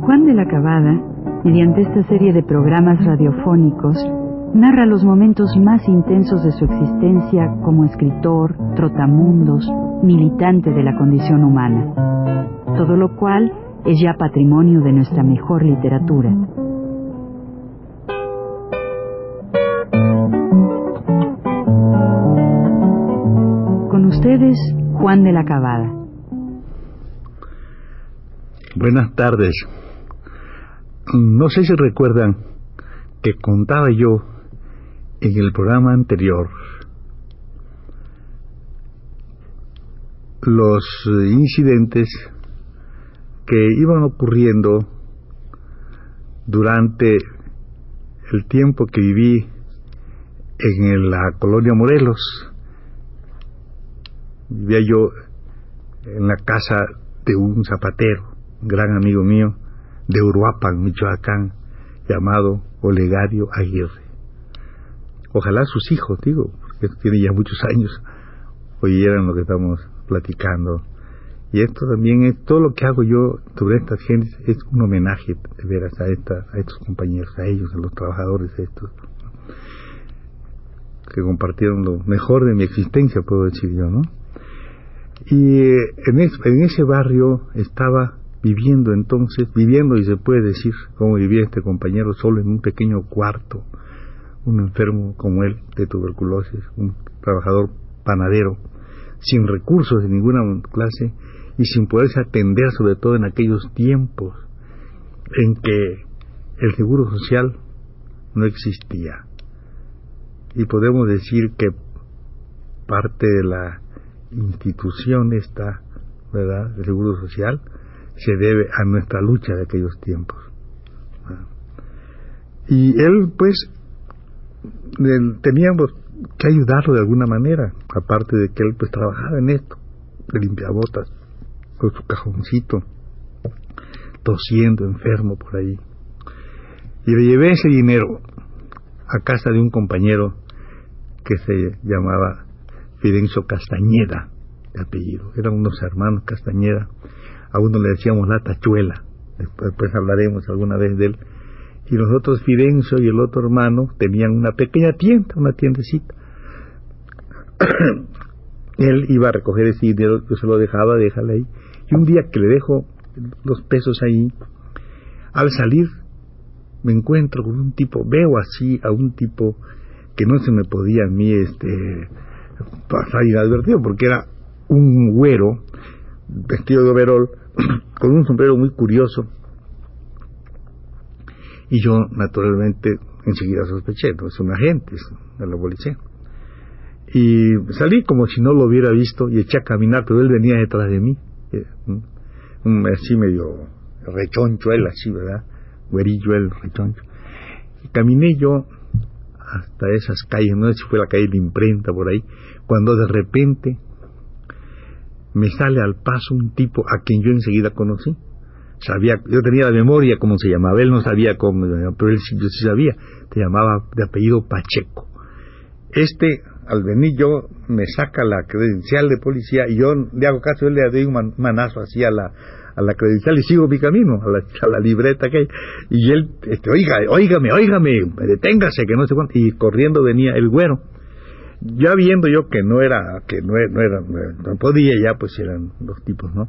Juan de la Cabada, mediante esta serie de programas radiofónicos, narra los momentos más intensos de su existencia como escritor, trotamundos, militante de la condición humana. Todo lo cual es ya patrimonio de nuestra mejor literatura. Ustedes, Juan de la Cabada. Buenas tardes. No sé si recuerdan que contaba yo en el programa anterior los incidentes que iban ocurriendo durante el tiempo que viví en la colonia Morelos. Vivía yo en la casa de un zapatero, un gran amigo mío, de Uruapan, Michoacán, llamado Olegario Aguirre. Ojalá sus hijos, digo, porque tiene ya muchos años, oyeran lo que estamos platicando. Y esto también es, todo lo que hago yo sobre estas gentes es un homenaje, de veras, a, a estos compañeros, a ellos, a los trabajadores estos, que compartieron lo mejor de mi existencia, puedo decir yo, ¿no? Y en, en ese barrio estaba viviendo entonces, viviendo y se puede decir cómo vivía este compañero solo en un pequeño cuarto, un enfermo como él de tuberculosis, un trabajador panadero, sin recursos de ninguna clase y sin poderse atender sobre todo en aquellos tiempos en que el seguro social no existía. Y podemos decir que parte de la institución esta, ¿verdad?, del seguro social, se debe a nuestra lucha de aquellos tiempos. Y él, pues, teníamos que ayudarlo de alguna manera, aparte de que él, pues, trabajaba en esto, de limpiabotas, con su cajoncito, tosiendo, enfermo por ahí. Y le llevé ese dinero a casa de un compañero que se llamaba Fidencio Castañeda, de apellido. Eran unos hermanos Castañeda a uno le decíamos la tachuela, después, hablaremos alguna vez de él, y nosotros Fidencio y el otro hermano tenían una pequeña tienda, una tiendecita. él iba a recoger ese dinero, yo se lo dejaba, déjale ahí, y un día que le dejo los pesos ahí, al salir me encuentro con un tipo, veo así a un tipo que no se me podía a mí este pasar inadvertido porque era un güero vestido de overol, con un sombrero muy curioso. Y yo, naturalmente, enseguida sospeché, no es un agente de la policía. Y salí como si no lo hubiera visto y eché a caminar, pero él venía detrás de mí. Eh, así medio rechoncho él, así, ¿verdad? Güerillo él, rechoncho. Y caminé yo hasta esas calles, no sé si fue la calle de imprenta por ahí, cuando de repente me sale al paso un tipo a quien yo enseguida conocí. Sabía, yo tenía la memoria cómo se llamaba, él no sabía cómo, pero él yo sí sabía, se llamaba de apellido Pacheco. Este, al venir yo, me saca la credencial de policía y yo le hago caso, él le doy un manazo así a la, a la credencial y sigo mi camino, a la, libreta que hay. Y él, este, oiga, oígame, oígame, deténgase, que no sé cuánto. Y corriendo venía el güero ya viendo yo que no era, que no, no era, no podía ya, pues eran dos tipos, ¿no?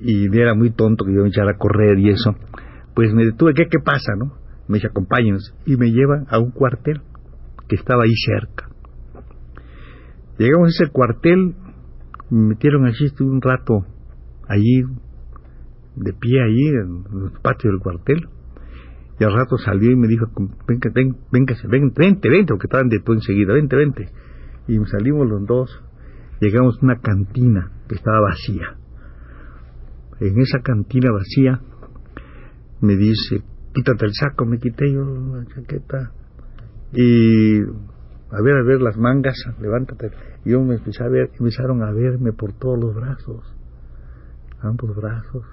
Y era muy tonto que yo me echara a correr y eso, pues me detuve, ¿qué, qué pasa, no? Me dice, acompáñenos, y me llevan a un cuartel que estaba ahí cerca. Llegamos a ese cuartel, me metieron allí, estuve un rato allí, de pie allí, en los patios del cuartel, y al rato salió y me dijo, venga, ven, vente, vente, vente, porque estaban después enseguida, vente, vente y salimos los dos, llegamos a una cantina que estaba vacía. En esa cantina vacía me dice, quítate el saco, me quité yo la chaqueta y a ver, a ver las mangas, levántate. Y yo me empecé a ver, empezaron a verme por todos los brazos, ambos brazos.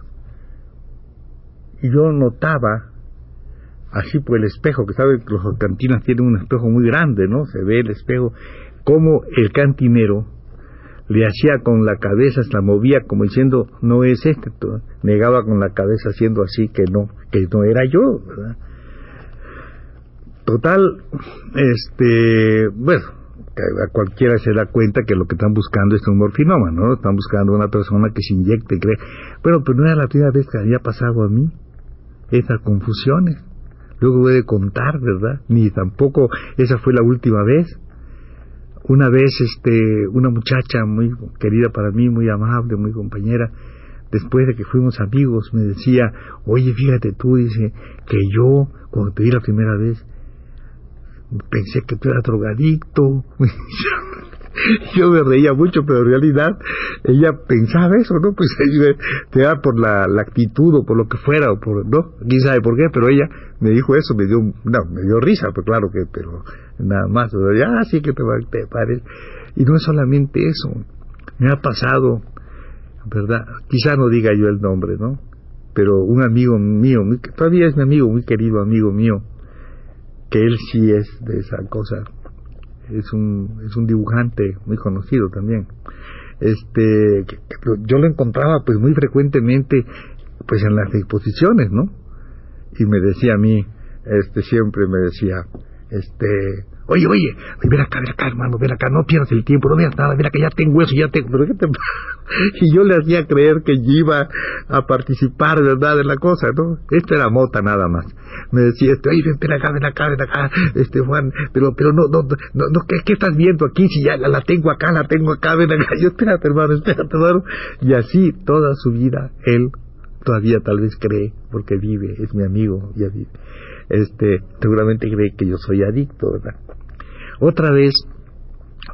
Y yo notaba así por el espejo, que sabe que los cantinas tienen un espejo muy grande, ¿no? Se ve el espejo, como el cantinero le hacía con la cabeza, se la movía como diciendo, no es este, negaba con la cabeza haciendo así que no, que no era yo, ¿verdad? Total, este, bueno, a cualquiera se da cuenta que lo que están buscando es un morfinómano, ¿no? Están buscando una persona que se inyecte, cree. Bueno, pero no era la primera vez que había pasado a mí esas confusiones. Luego a contar, ¿verdad? Ni tampoco esa fue la última vez. Una vez, este, una muchacha muy querida para mí, muy amable, muy compañera, después de que fuimos amigos, me decía, oye, fíjate tú, dice, que yo, cuando te vi la primera vez, pensé que tú eras drogadicto. yo me reía mucho, pero en realidad ella pensaba eso, ¿no? Pues te da por la, actitud o por lo que fuera, o por, ¿no? Quién sabe por qué, pero ella me dijo eso, me dio, no, me dio risa, pues claro que, pero nada más, ya, ah, sí que te, te pares. Y no es solamente eso, me ha pasado, ¿verdad? Quizá no diga yo el nombre, ¿no? Pero un amigo mío, todavía es mi amigo, muy querido amigo mío, que él sí es de esa cosa. Es un, es un dibujante muy conocido también. Este, yo lo encontraba pues muy frecuentemente pues en las exposiciones, ¿no? Y me decía a mí, este siempre me decía, este, Oye, oye, ven acá, ven acá, hermano, ven acá, no pierdas el tiempo, no veas nada, ven acá, ya tengo eso, ya tengo. ¿Pero qué te Y yo le hacía creer que iba a participar, ¿verdad?, en la cosa, ¿no? Esto era mota nada más. Me decía, este, oye, ven acá, ven acá, ven acá, este Juan, pero, pero no, no, no, no ¿qué, ¿qué, estás viendo aquí? Si ya la, la, tengo acá, la tengo acá, ven acá. Yo, espérate, hermano, espérate, hermano. Y así, toda su vida, él todavía tal vez cree, porque vive, es mi amigo, ya vive. Este, seguramente cree que yo soy adicto, ¿verdad? Otra vez,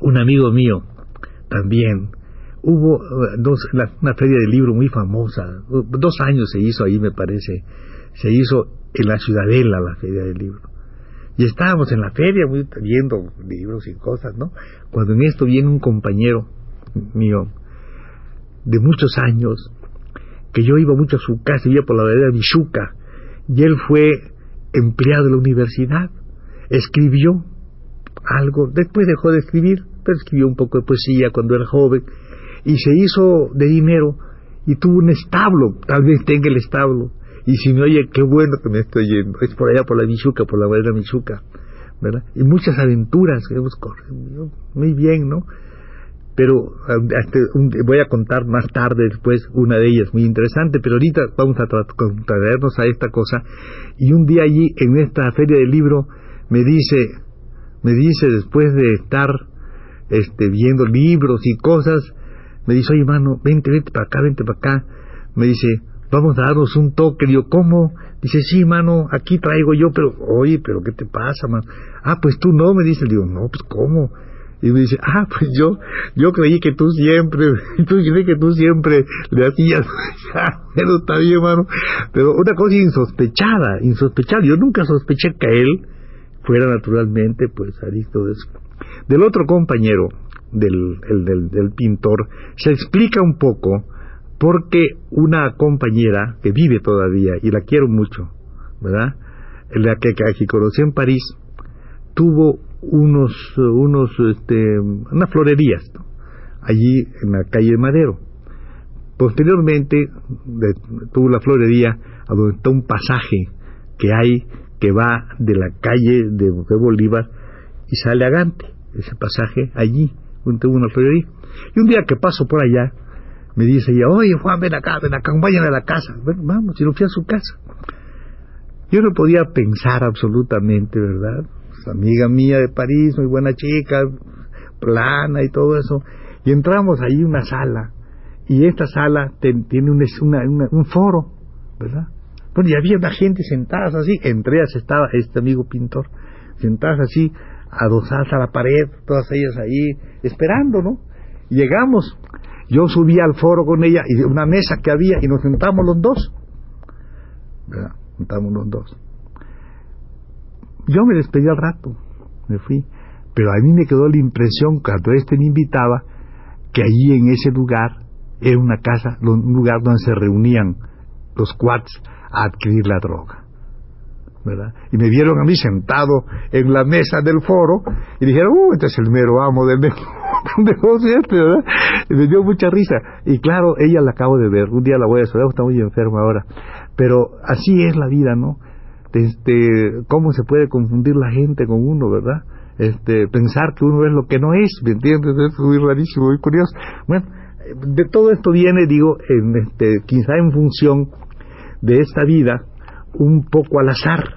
un amigo mío, también, hubo eh, dos, una feria de libro muy famosa, dos años se hizo ahí me parece, se hizo en la Ciudadela la feria del libro. Y estábamos en la feria muy, viendo libros y cosas, ¿no? Cuando en esto viene un compañero mío de muchos años, que yo iba mucho a su casa, iba por la de Michuca, y él fue empleado de la universidad, escribió algo. Después dejó de escribir, pero escribió un poco de poesía cuando era joven y se hizo de dinero y tuvo un establo, tal vez tenga el establo. Y si me oye, qué bueno que me estoy yendo. Es por allá por la Michuca, por la madera Michuca, ¿verdad? Y muchas aventuras que hemos corrido. Muy bien, ¿no? Pero voy a contar más tarde después una de ellas muy interesante, pero ahorita vamos a traernos a esta cosa. Y un día allí, en esta feria del libro, me dice, me dice después de estar este, viendo libros y cosas, me dice, oye, mano, vente, vente para acá, vente para acá. Me dice, vamos a darnos un toque. Digo, ¿cómo? Dice, sí, mano, aquí traigo yo, pero, oye, pero ¿qué te pasa, mano? Ah, pues tú no, me dice. Digo, no, pues ¿cómo? Y me dice, ah, pues yo, yo creí que tú siempre, tú creí que tú siempre le hacías, pero está bien, mano. Pero una cosa insospechada, insospechada. Yo nunca sospeché que él fuera naturalmente pues adicto de eso. Del otro compañero, del, del, del, pintor, se explica un poco porque una compañera que vive todavía, y la quiero mucho, ¿verdad? La que, que conocí en París, tuvo unos, unos, este, unas florerías, allí en la calle Madero. Posteriormente tuvo la florería a donde está un pasaje que hay que va de la calle de, Bolívar y sale a Gante, ese pasaje allí, junto a una florería. Y un día que paso por allá, me dice ella, oye Juan, ven acá, ven acá, vayan a la casa. Bueno, vamos, y lo fui a su casa. Yo no podía pensar absolutamente, ¿verdad? Pues, amiga mía de París, muy buena chica, plana y todo eso. Y entramos ahí una sala, y esta sala tiene un, un foro, ¿verdad? Bueno, y había una gente sentada así, entre ellas estaba este amigo pintor, sentadas así, adosadas a la pared, todas ellas ahí, esperando, ¿no? Llegamos, yo subí al foro con ella, y una mesa que había, y nos sentamos los dos. ¿Verdad? Sentamos los dos. Yo me despedí al rato, me fui, pero a mí me quedó la impresión, cuando este me invitaba, que allí en ese lugar era una casa, un lugar donde se reunían los cuates a adquirir la droga. ¿Verdad? Y me vieron a mí sentado en la mesa del foro y dijeron, uh, este es el mero amo del negocio este, ¿verdad? Y me dio mucha risa. Y claro, ella la acabo de ver, un día la voy a saludar, está muy enferma ahora. Pero así es la vida, ¿no? Este, cómo se puede confundir la gente con uno, ¿verdad? Este, pensar que uno es lo que no es, ¿me entiendes? Es muy rarísimo, muy curioso. Bueno, de todo esto viene, digo, en este, quizá en función de esta vida, un poco al azar,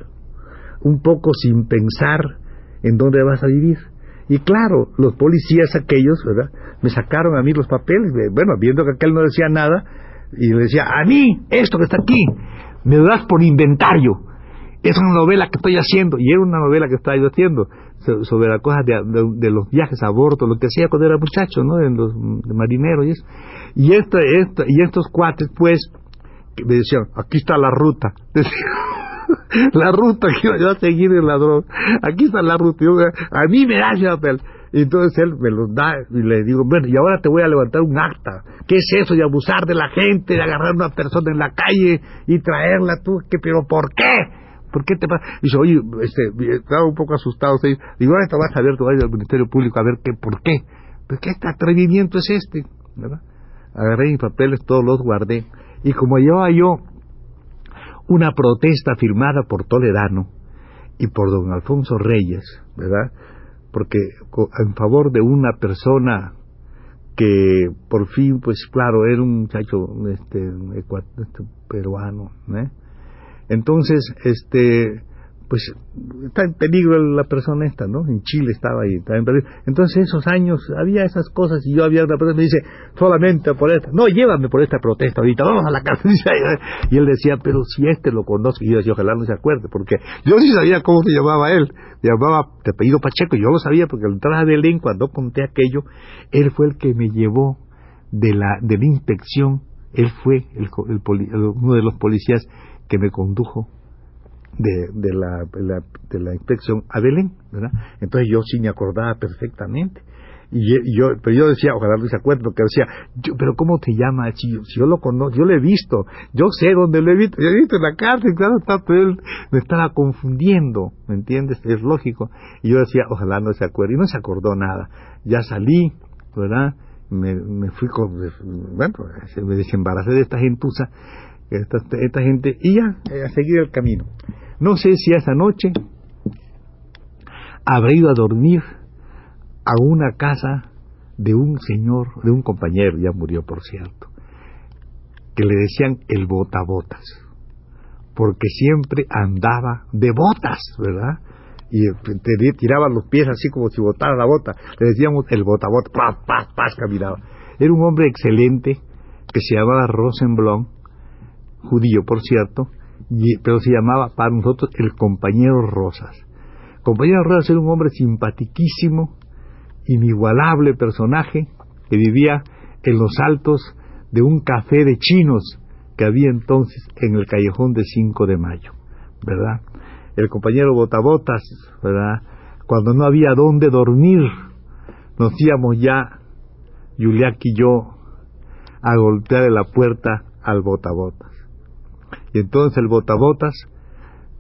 un poco sin pensar en dónde vas a vivir. Y claro, los policías aquellos, ¿verdad? Me sacaron a mí los papeles, bueno, viendo que aquel no decía nada, y le decía, a mí, esto que está aquí, me lo das por inventario. Es una novela que estoy haciendo, y era una novela que estaba yo haciendo, sobre las cosas de, los viajes a bordo, lo que hacía cuando era muchacho, ¿no? En los marineros y eso. Y, y estos cuates, pues, me decían, aquí está la ruta. la ruta que iba a seguir el ladrón. Aquí está la ruta. a mí me da ese papel. Y entonces él me lo da y le digo, bueno, y ahora te voy a levantar un acta. ¿Qué es eso de abusar de la gente, de agarrar una persona en la calle y traerla tú? ¿Qué, ¿Pero por qué? ¿Por qué te pasa? Dice, oye, este, estaba un poco asustado. Digo, ahora te vas a ver, tú vas al Ministerio Público a ver qué, por qué. Pues, ¿qué atrevimiento es este? Agarré mis papeles, todos los guardé. Y como llevaba yo una protesta firmada por Toledano y por don Alfonso Reyes, ¿verdad? Porque en favor de una persona que por fin, pues claro, era un muchacho este, este peruano, ¿eh? Entonces, este, pues está en peligro la persona esta, ¿no? En Chile estaba ahí, estaba. Entonces esos años había esas cosas y yo había una persona me dice, solamente por esta, no, llévame por esta protesta ahorita, vamos a la casa. Y él decía, pero si este lo conozco, y yo decía, ojalá no se acuerde, porque yo sí sabía cómo se llamaba él, se llamaba de apellido Pacheco, yo lo sabía porque al entrar a Belén, cuando conté aquello, él fue el que me llevó de la, de la inspección, él fue el, uno de los policías que me condujo de, de, la, de la inspección a Belén, ¿verdad? Entonces yo sí me acordaba perfectamente. Y yo, pero yo decía, ojalá no se acuerde, porque decía, pero ¿cómo te llama? Si yo, si yo lo conozco, yo lo he visto, yo sé dónde lo he visto, yo he visto en la cárcel, claro, está, pero él me estaba confundiendo, ¿me entiendes? Es lógico. Y yo decía, ojalá no se acuerde, y no se acordó nada. Ya salí, ¿verdad? Me, me fui con, bueno, me desembaracé de esta gentuza, esta, esta gente, y ya, eh, a seguir el camino. No sé si esa noche habré ido a dormir a una casa de un señor, de un compañero, ya murió por cierto, que le decían el botabotas, porque siempre andaba de botas, ¿verdad? Y tiraba los pies así como si botara la bota. Le decíamos el botabotas, paz, paz, paz, caminaba. Era un hombre excelente que se llamaba Rosenblum, judío por cierto, pero se llamaba para nosotros el compañero Rosas. Compañero Rosas era un hombre simpaticísimo, inigualable personaje que vivía en los altos de un café de chinos que había entonces en el callejón de 5 de mayo, ¿verdad? El compañero Botabotas, ¿verdad? Cuando no había dónde dormir, nos íbamos ya, Juliac y yo, a golpear de la puerta al Botabotas. Y entonces el Botabotas,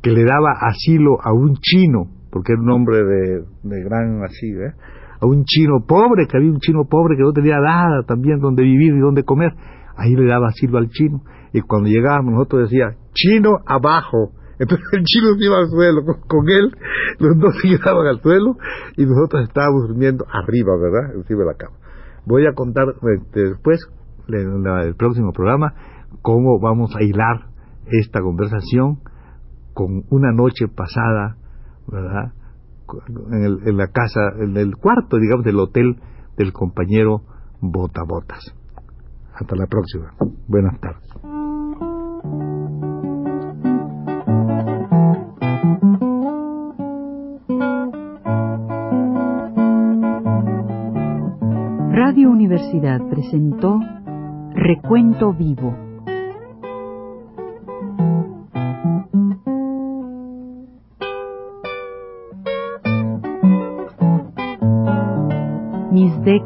que le daba asilo a un chino, porque era un hombre de, de gran así, ¿eh? a un chino pobre, que había un chino pobre que no tenía nada también donde vivir y donde comer, ahí le daba asilo al chino. Y cuando llegábamos nosotros decía, chino abajo. Entonces el chino se iba al suelo con, él, los dos se quedaban al suelo y nosotros estábamos durmiendo arriba, ¿verdad? Encima de la cama. Voy a contar este, después, en el próximo programa, cómo vamos a hilar esta conversación con una noche pasada, ¿verdad? En, la casa, en el cuarto, digamos, del hotel del compañero Botabotas. Hasta la próxima. Buenas tardes. Radio Universidad presentó Recuento Vivo